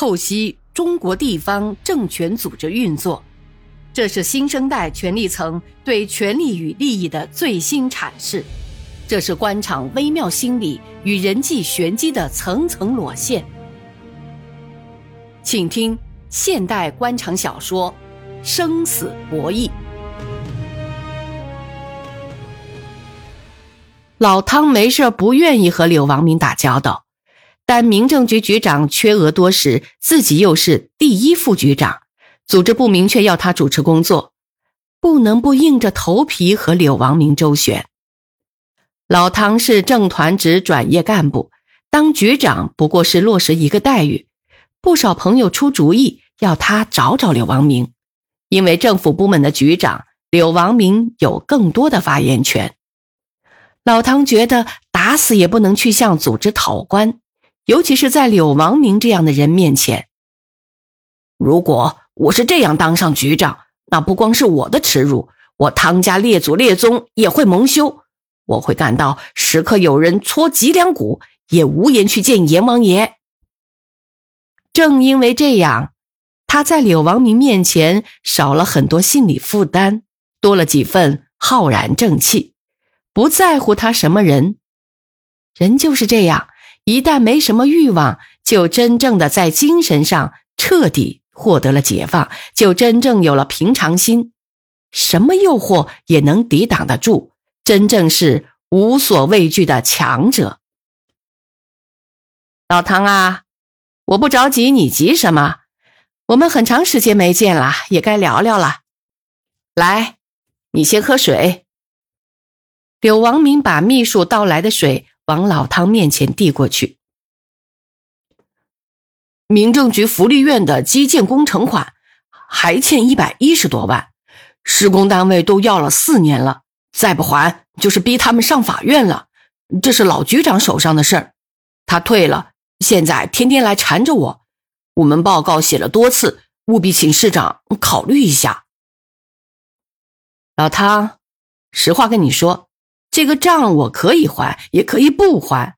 透析中国地方政权组织运作，这是新生代权力层对权力与利益的最新阐释，这是官场微妙心理与人际玄机的层层裸现。请听现代官场小说《生死博弈》。老汤没事不愿意和柳王明打交道。但民政局局长缺额多时，自己又是第一副局长，组织部明确要他主持工作，不能不硬着头皮和柳王明周旋。老唐是正团职转业干部，当局长不过是落实一个待遇。不少朋友出主意要他找找柳王明，因为政府部门的局长柳王明有更多的发言权。老唐觉得打死也不能去向组织讨官。尤其是在柳王明这样的人面前，如果我是这样当上局长，那不光是我的耻辱，我汤家列祖列宗也会蒙羞。我会感到时刻有人戳脊梁骨，也无颜去见阎王爷。正因为这样，他在柳王明面前少了很多心理负担，多了几分浩然正气，不在乎他什么人，人就是这样。一旦没什么欲望，就真正的在精神上彻底获得了解放，就真正有了平常心，什么诱惑也能抵挡得住，真正是无所畏惧的强者。老唐啊，我不着急，你急什么？我们很长时间没见了，也该聊聊了。来，你先喝水。柳王明把秘书倒来的水。往老汤面前递过去。民政局福利院的基建工程款还欠一百一十多万，施工单位都要了四年了，再不还就是逼他们上法院了。这是老局长手上的事儿，他退了，现在天天来缠着我。我们报告写了多次，务必请市长考虑一下。老汤，实话跟你说。这个账我可以还，也可以不还。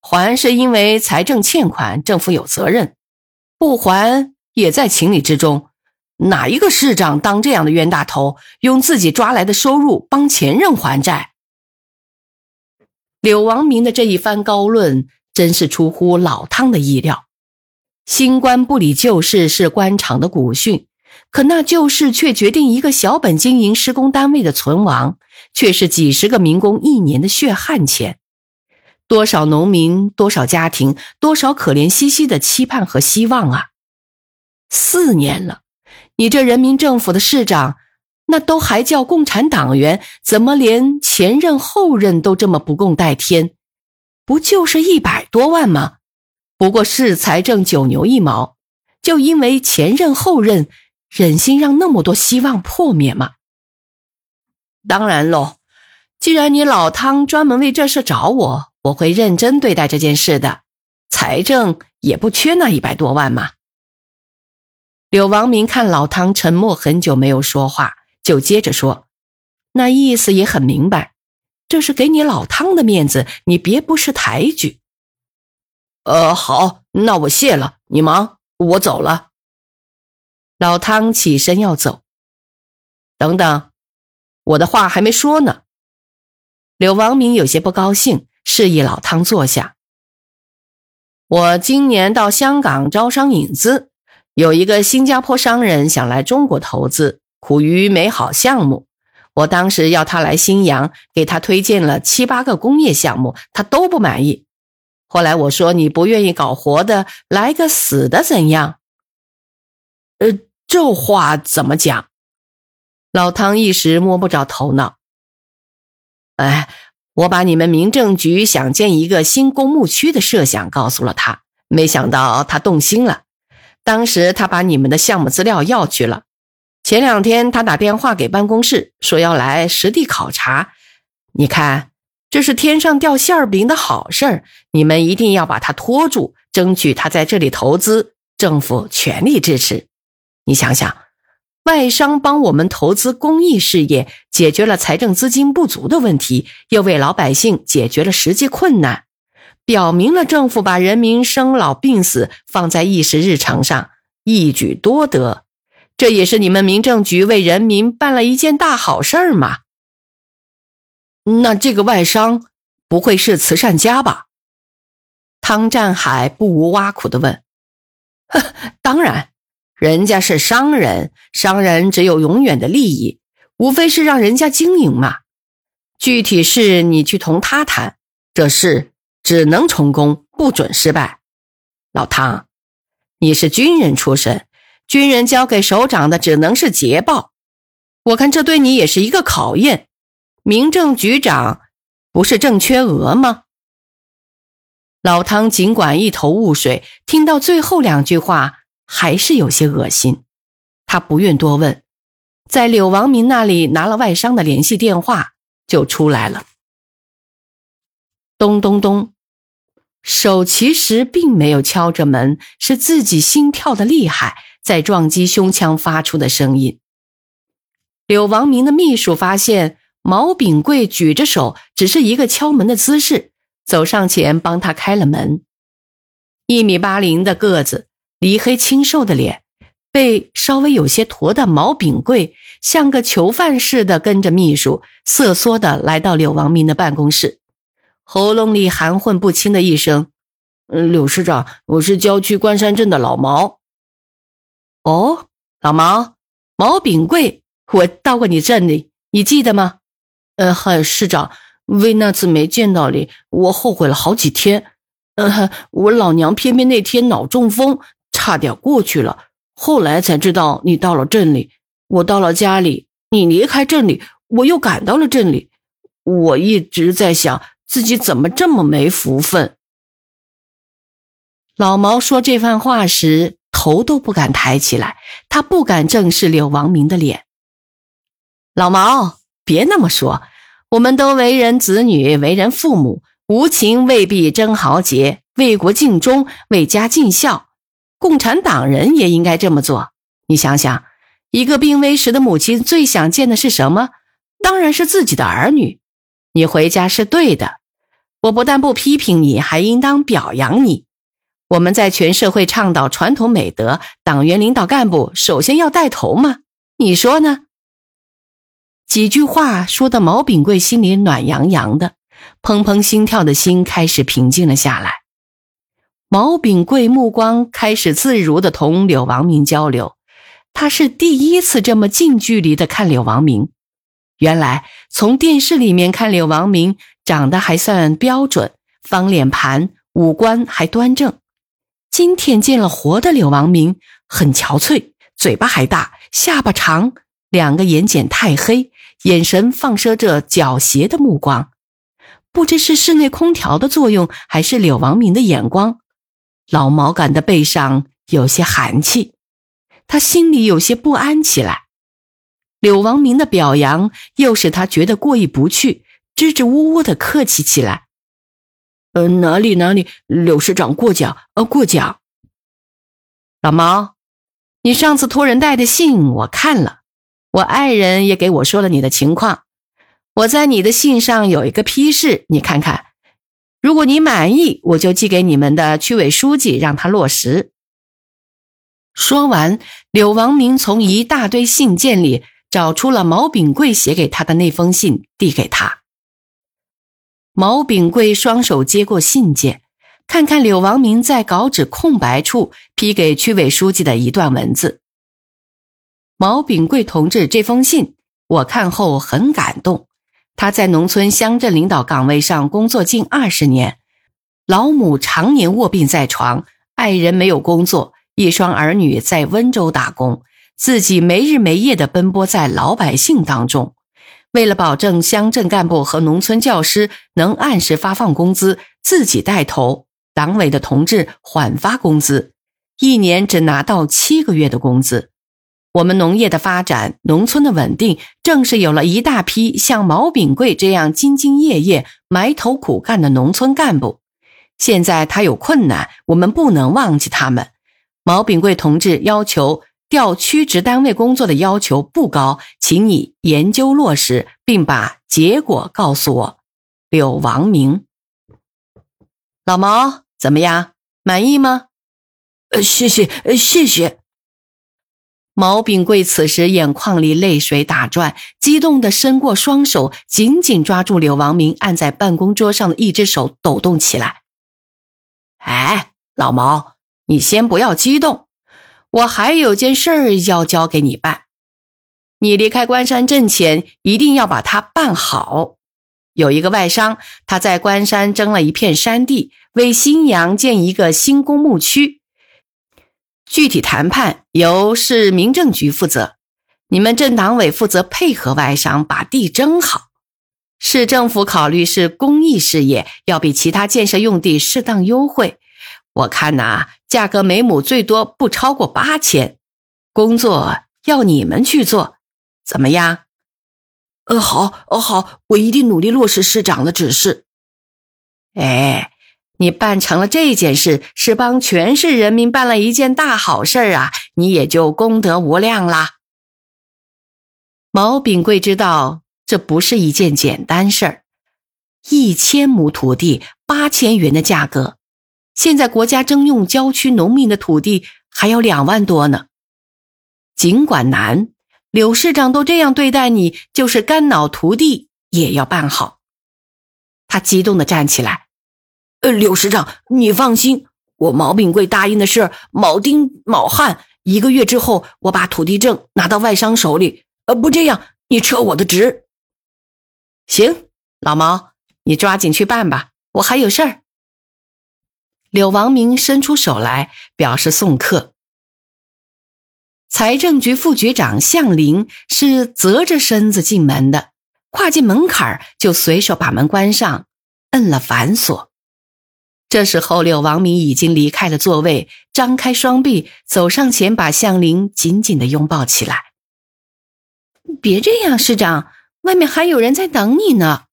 还是因为财政欠款，政府有责任；不还也在情理之中。哪一个市长当这样的冤大头，用自己抓来的收入帮前任还债？柳王明的这一番高论，真是出乎老汤的意料。新官不理旧事是官场的古训。可那旧事却决定一个小本经营施工单位的存亡，却是几十个民工一年的血汗钱。多少农民，多少家庭，多少可怜兮兮的期盼和希望啊！四年了，你这人民政府的市长，那都还叫共产党员，怎么连前任后任都这么不共戴天？不就是一百多万吗？不过是财政九牛一毛，就因为前任后任。忍心让那么多希望破灭吗？当然喽，既然你老汤专门为这事找我，我会认真对待这件事的。财政也不缺那一百多万嘛。柳王明看老汤沉默很久没有说话，就接着说：“那意思也很明白，这是给你老汤的面子，你别不识抬举。”呃，好，那我谢了，你忙，我走了。老汤起身要走，等等，我的话还没说呢。柳王明有些不高兴，示意老汤坐下。我今年到香港招商引资，有一个新加坡商人想来中国投资，苦于没好项目。我当时要他来新阳，给他推荐了七八个工业项目，他都不满意。后来我说你不愿意搞活的，来个死的怎样？呃。这话怎么讲？老汤一时摸不着头脑。哎，我把你们民政局想建一个新公墓区的设想告诉了他，没想到他动心了。当时他把你们的项目资料要去了。前两天他打电话给办公室，说要来实地考察。你看，这是天上掉馅饼的好事儿，你们一定要把他拖住，争取他在这里投资，政府全力支持。你想想，外商帮我们投资公益事业，解决了财政资金不足的问题，又为老百姓解决了实际困难，表明了政府把人民生老病死放在议事日程上，一举多得。这也是你们民政局为人民办了一件大好事儿嘛。那这个外商不会是慈善家吧？汤占海不无挖苦的问。呵，当然，人家是商人，商人只有永远的利益，无非是让人家经营嘛。具体事你去同他谈，这事只能成功，不准失败。老汤，你是军人出身。军人交给首长的只能是捷报，我看这对你也是一个考验。民政局长不是正缺额吗？老汤尽管一头雾水，听到最后两句话还是有些恶心。他不愿多问，在柳王明那里拿了外商的联系电话，就出来了。咚咚咚，手其实并没有敲着门，是自己心跳的厉害。在撞击胸腔发出的声音。柳王明的秘书发现毛炳贵举着手，只是一个敲门的姿势，走上前帮他开了门。一米八零的个子，黧黑清瘦的脸，被稍微有些驼的毛炳贵，像个囚犯似的跟着秘书，瑟缩的来到柳王明的办公室，喉咙里含混不清的一声：“柳市长，我是郊区关山镇的老毛。”哦，老毛，毛炳贵，我到过你镇里，你记得吗？呃，嗨，市长，为那次没见到你，我后悔了好几天。呃，我老娘偏偏那天脑中风，差点过去了。后来才知道你到了镇里，我到了家里，你离开镇里，我又赶到了镇里。我一直在想，自己怎么这么没福分。老毛说这番话时。头都不敢抬起来，他不敢正视柳王明的脸。老毛，别那么说，我们都为人子女，为人父母，无情未必真豪杰，为国尽忠，为家尽孝。共产党人也应该这么做。你想想，一个病危时的母亲最想见的是什么？当然是自己的儿女。你回家是对的，我不但不批评你，还应当表扬你。我们在全社会倡导传统美德，党员领导干部首先要带头嘛？你说呢？几句话说的毛炳贵心里暖洋洋的，砰砰心跳的心开始平静了下来。毛炳贵目光开始自如的同柳王明交流，他是第一次这么近距离的看柳王明。原来从电视里面看柳王明长得还算标准，方脸盘，五官还端正。今天见了活的柳王明，很憔悴，嘴巴还大，下巴长，两个眼睑太黑，眼神放射着狡黠的目光。不知是室内空调的作用，还是柳王明的眼光，老毛感的背上有些寒气，他心里有些不安起来。柳王明的表扬又使他觉得过意不去，支支吾吾的客气起来。呃，哪里哪里，柳市长过奖，呃，过奖。老毛，你上次托人带的信我看了，我爱人也给我说了你的情况。我在你的信上有一个批示，你看看，如果你满意，我就寄给你们的区委书记，让他落实。说完，柳王明从一大堆信件里找出了毛炳贵写给他的那封信，递给他。毛炳贵双手接过信件，看看柳王明在稿纸空白处批给区委书记的一段文字。毛炳贵同志这封信，我看后很感动。他在农村乡镇领导岗位上工作近二十年，老母常年卧病在床，爱人没有工作，一双儿女在温州打工，自己没日没夜地奔波在老百姓当中。为了保证乡镇干部和农村教师能按时发放工资，自己带头，党委的同志缓发工资，一年只拿到七个月的工资。我们农业的发展，农村的稳定，正是有了一大批像毛炳贵这样兢兢业业、埋头苦干的农村干部。现在他有困难，我们不能忘记他们。毛炳贵同志要求。调区直单位工作的要求不高，请你研究落实，并把结果告诉我。柳王明。老毛，怎么样？满意吗？呃，谢谢，呃，谢谢。毛炳贵此时眼眶里泪水打转，激动地伸过双手，紧紧抓住柳王明按在办公桌上的一只手，抖动起来。哎，老毛，你先不要激动，我还有件事儿要交给你办。你离开关山镇前，一定要把它办好。有一个外商，他在关山征了一片山地，为新阳建一个新公墓区。具体谈判由市民政局负责，你们镇党委负责配合外商把地征好。市政府考虑是公益事业，要比其他建设用地适当优惠。我看呐，价格每亩最多不超过八千。工作要你们去做，怎么样？呃，好，呃，好，我一定努力落实市长的指示。哎。你办成了这件事，是帮全市人民办了一件大好事啊！你也就功德无量啦。毛炳贵知道这不是一件简单事儿，一千亩土地八千元的价格，现在国家征用郊区农民的土地还要两万多呢。尽管难，柳市长都这样对待你，就是肝脑涂地也要办好。他激动的站起来。呃，柳师长，你放心，我毛炳贵答应的事，卯丁卯汉，一个月之后，我把土地证拿到外商手里。呃，不这样，你撤我的职。行，老毛，你抓紧去办吧，我还有事儿。柳王明伸出手来，表示送客。财政局副局长向林是侧着身子进门的，跨进门槛就随手把门关上，摁了反锁。这时候，柳王明已经离开了座位，张开双臂走上前，把向林紧紧的拥抱起来。别这样，市长，外面还有人在等你呢。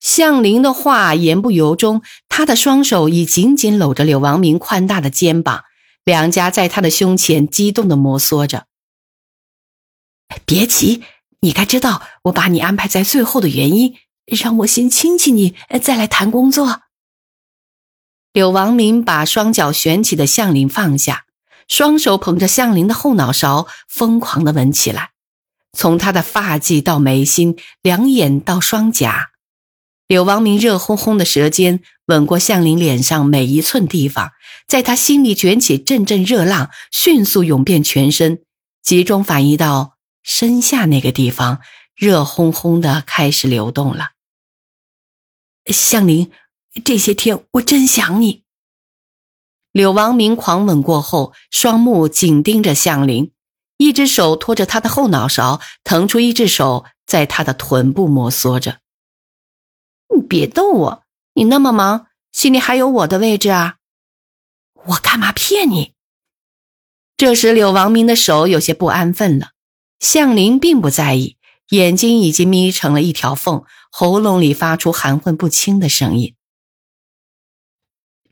向林的话言不由衷，他的双手已紧紧搂着柳王明宽大的肩膀，两颊在他的胸前激动的摩挲着。别急，你该知道我把你安排在最后的原因，让我先亲亲你，再来谈工作。柳王明把双脚悬起的向林放下，双手捧着向林的后脑勺，疯狂的吻起来，从他的发髻到眉心，两眼到双颊，柳王明热烘烘的舌尖吻过向林脸上每一寸地方，在他心里卷起阵阵热浪，迅速涌遍全身，集中反移到身下那个地方，热烘烘的开始流动了。向林。这些天我真想你。柳王明狂吻过后，双目紧盯着向林，一只手托着他的后脑勺，腾出一只手在他的臀部摩挲着。你别逗我，你那么忙，心里还有我的位置啊？我干嘛骗你？这时柳王明的手有些不安分了，向林并不在意，眼睛已经眯成了一条缝，喉咙里发出含混不清的声音。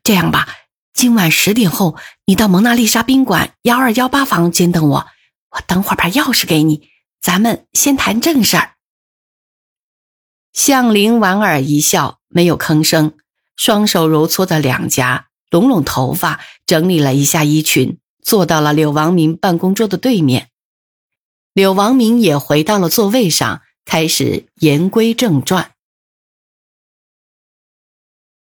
这样吧，今晚十点后，你到蒙娜丽莎宾馆幺二幺八房间等我。我等会儿把钥匙给你，咱们先谈正事儿。向林莞尔一笑，没有吭声，双手揉搓着两颊，拢拢头发，整理了一下衣裙，坐到了柳王明办公桌的对面。柳王明也回到了座位上，开始言归正传。